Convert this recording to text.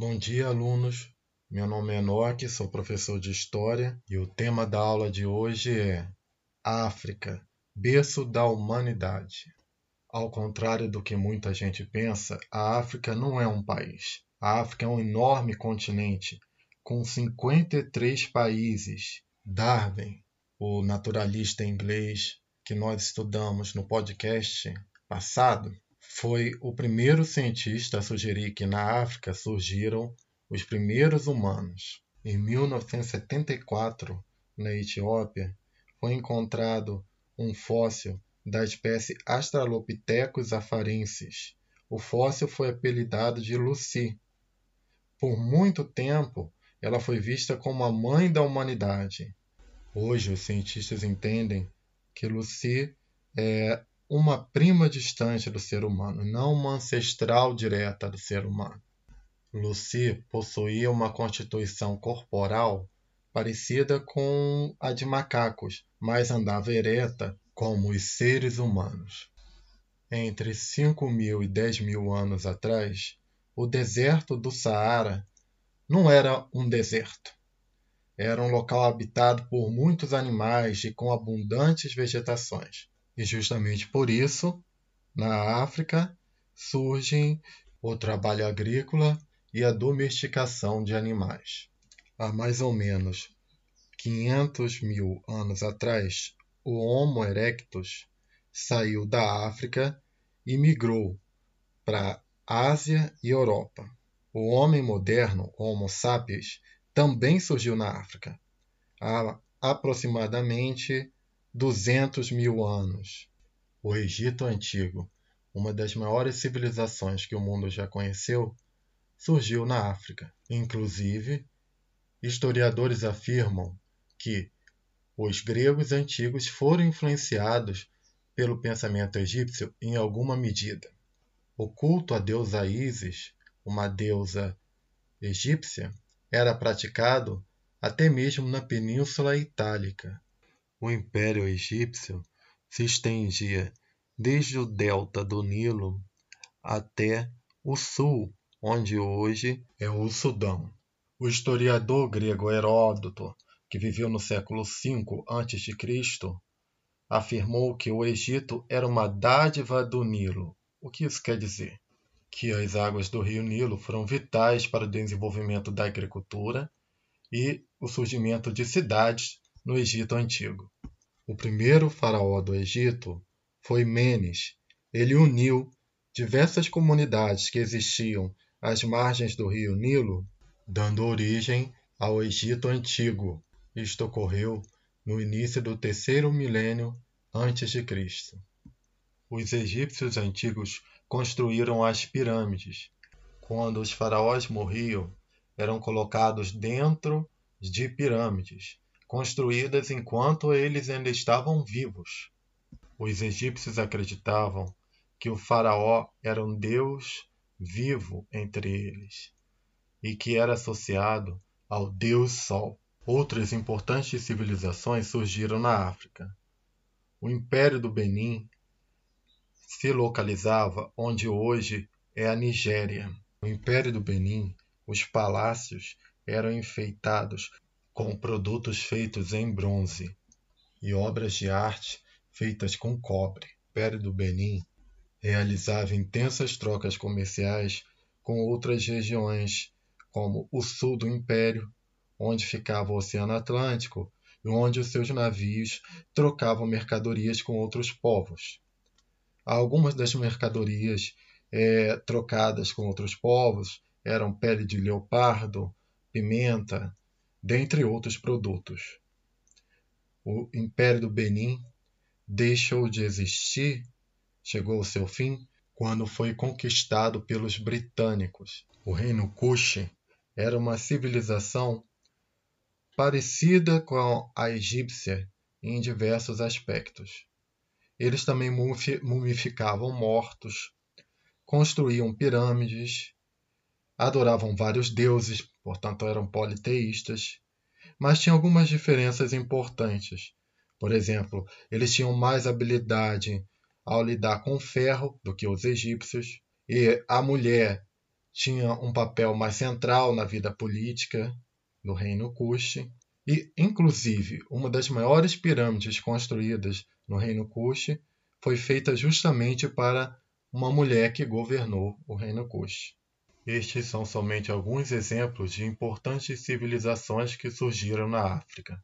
Bom dia, alunos. Meu nome é Enoque, sou professor de História e o tema da aula de hoje é África, berço da humanidade. Ao contrário do que muita gente pensa, a África não é um país. A África é um enorme continente com 53 países. Darwin, o naturalista inglês que nós estudamos no podcast passado, foi o primeiro cientista a sugerir que na África surgiram os primeiros humanos. Em 1974, na Etiópia, foi encontrado um fóssil da espécie Australopithecus afarensis. O fóssil foi apelidado de Lucy. Por muito tempo, ela foi vista como a mãe da humanidade. Hoje, os cientistas entendem que Lucy é uma prima distante do ser humano, não uma ancestral direta do ser humano. Lucy possuía uma constituição corporal parecida com a de macacos, mas andava ereta como os seres humanos. Entre 5 mil e 10 mil anos atrás, o deserto do Saara não era um deserto. Era um local habitado por muitos animais e com abundantes vegetações. E justamente por isso, na África, surgem o trabalho agrícola e a domesticação de animais. Há mais ou menos 500 mil anos atrás, o Homo erectus saiu da África e migrou para Ásia e Europa. O homem moderno, Homo sapiens, também surgiu na África, há aproximadamente 200 mil anos. O Egito Antigo, uma das maiores civilizações que o mundo já conheceu, surgiu na África. Inclusive, historiadores afirmam que os gregos antigos foram influenciados pelo pensamento egípcio em alguma medida. O culto à deusa Ísis, uma deusa egípcia, era praticado até mesmo na Península Itálica. O Império Egípcio se estendia desde o delta do Nilo até o sul, onde hoje é o Sudão. O historiador grego Heródoto, que viveu no século V a.C., afirmou que o Egito era uma dádiva do Nilo. O que isso quer dizer? Que as águas do rio Nilo foram vitais para o desenvolvimento da agricultura e o surgimento de cidades no Egito Antigo. O primeiro faraó do Egito foi Menes. Ele uniu diversas comunidades que existiam às margens do rio Nilo, dando origem ao Egito Antigo. Isto ocorreu no início do terceiro milênio antes de Cristo. Os egípcios antigos construíram as pirâmides. Quando os faraós morriam, eram colocados dentro de pirâmides construídas enquanto eles ainda estavam vivos. Os egípcios acreditavam que o Faraó era um deus vivo entre eles e que era associado ao deus Sol. Outras importantes civilizações surgiram na África. O Império do Benin se localizava onde hoje é a Nigéria. No Império do Benin, os palácios eram enfeitados com produtos feitos em bronze e obras de arte feitas com cobre. Império do Benin realizava intensas trocas comerciais com outras regiões, como o sul do Império, onde ficava o Oceano Atlântico e onde os seus navios trocavam mercadorias com outros povos. Algumas das mercadorias é, trocadas com outros povos eram pele de leopardo, pimenta, dentre outros produtos. O Império do Benin deixou de existir, chegou ao seu fim, quando foi conquistado pelos britânicos. O Reino Kush era uma civilização parecida com a egípcia em diversos aspectos. Eles também mumificavam mortos, construíam pirâmides, adoravam vários deuses, portanto eram politeístas, mas tinham algumas diferenças importantes. Por exemplo, eles tinham mais habilidade ao lidar com ferro do que os egípcios, e a mulher tinha um papel mais central na vida política do Reino Kush e, inclusive, uma das maiores pirâmides construídas no Reino Kush foi feita justamente para uma mulher que governou o Reino Kush. Estes são somente alguns exemplos de importantes civilizações que surgiram na África.